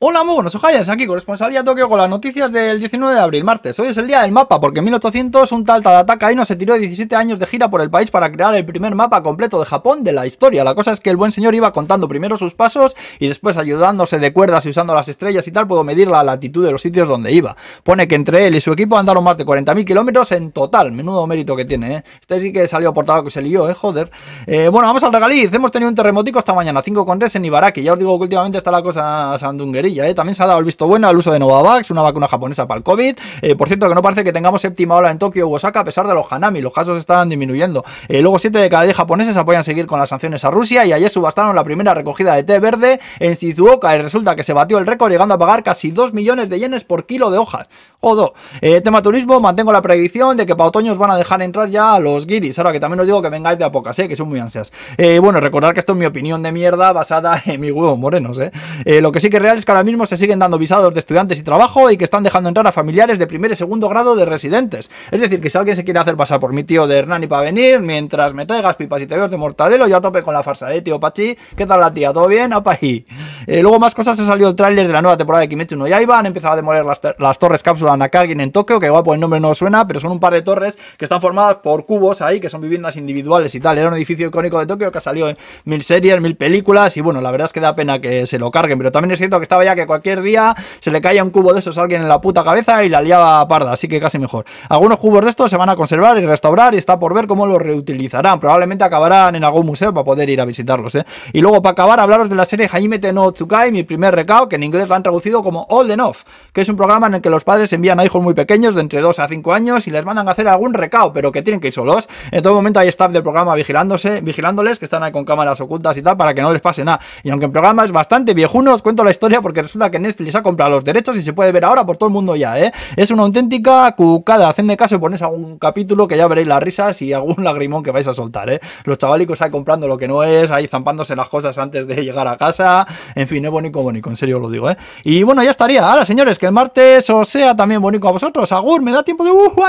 Hola, muy buenos ojayas, aquí corresponsalía Tokio con las noticias del 19 de abril, martes. Hoy es el día del mapa, porque en 1800 un tal Tadataka Ino se tiró 17 años de gira por el país para crear el primer mapa completo de Japón de la historia. La cosa es que el buen señor iba contando primero sus pasos y después ayudándose de cuerdas y usando las estrellas y tal, puedo medir la latitud de los sitios donde iba. Pone que entre él y su equipo andaron más de 40.000 kilómetros en total. Menudo mérito que tiene, ¿eh? Este sí que salió por que se lió, ¿eh? Joder. Eh, bueno, vamos al regaliz. Hemos tenido un terremotico esta mañana, 5,3 en Ibaraki. Ya os digo que últimamente está la cosa ¿eh? También se ha dado el visto bueno al uso de Novavax, una vacuna japonesa para el COVID. Eh, por cierto, que no parece que tengamos séptima ola en Tokio o Osaka a pesar de los Hanami, los casos están disminuyendo. Eh, luego, 7 de cada 10 japoneses apoyan seguir con las sanciones a Rusia y ayer subastaron la primera recogida de té verde en Shizuoka y resulta que se batió el récord llegando a pagar casi 2 millones de yenes por kilo de hojas. Odo. Eh, tema turismo, mantengo la predicción de que para otoño os van a dejar entrar ya a los guiris. Ahora que también os digo que vengáis de a pocas, eh, que son muy ansias. bueno, recordar que esto es mi opinión de mierda basada en mis huevos morenos. lo que sí que es real es que ahora mismo se siguen dando visados de estudiantes y trabajo y que están dejando entrar a familiares de primer y segundo grado de residentes. Es decir, que si alguien se quiere hacer pasar por mi tío de Hernani para venir, mientras me traigas pipas y te veo de mortadelo, yo a tope con la farsa, ¿eh, tío Pachi? ¿Qué tal la tía? ¿Todo bien? ¡Apa ahí! Eh, luego más cosas, ha salido el tráiler de la nueva temporada de Kimetsu no Yaiba, han empezado a demoler las, torres cápsula Nakagin en Tokio, que igual por el nombre no suena, pero son un par de torres que están formadas por cubos ahí, que son viviendas individuales y tal. Era un edificio icónico de Tokio que ha salido en mil series, mil películas, y bueno, la verdad es que da pena que se lo carguen, pero también es cierto que estaba que cualquier día se le caía un cubo de esos a alguien en la puta cabeza y la liaba parda, así que casi mejor. Algunos cubos de estos se van a conservar y restaurar y está por ver cómo los reutilizarán. Probablemente acabarán en algún museo para poder ir a visitarlos, ¿eh? Y luego, para acabar, hablaros de la serie Jaime no Tsukai, mi primer recao, que en inglés lo han traducido como All Enough, que es un programa en el que los padres envían a hijos muy pequeños, de entre 2 a 5 años, y les mandan a hacer algún recao, pero que tienen que ir solos. En todo momento hay staff del programa vigilándose, vigilándoles, que están ahí con cámaras ocultas y tal, para que no les pase nada. Y aunque el programa es bastante viejuno, os cuento la historia porque resulta que Netflix ha comprado los derechos y se puede ver ahora por todo el mundo ya, ¿eh? Es una auténtica cucada. Hacedme caso y ponéis algún capítulo que ya veréis las risas y algún lagrimón que vais a soltar, ¿eh? Los chavalicos ahí comprando lo que no es, ahí zampándose las cosas antes de llegar a casa. En fin, es bonito, bonito, en serio lo digo, ¿eh? Y bueno, ya estaría. Ahora, señores, que el martes os sea también bonito a vosotros. Agur, me da tiempo de... Uh,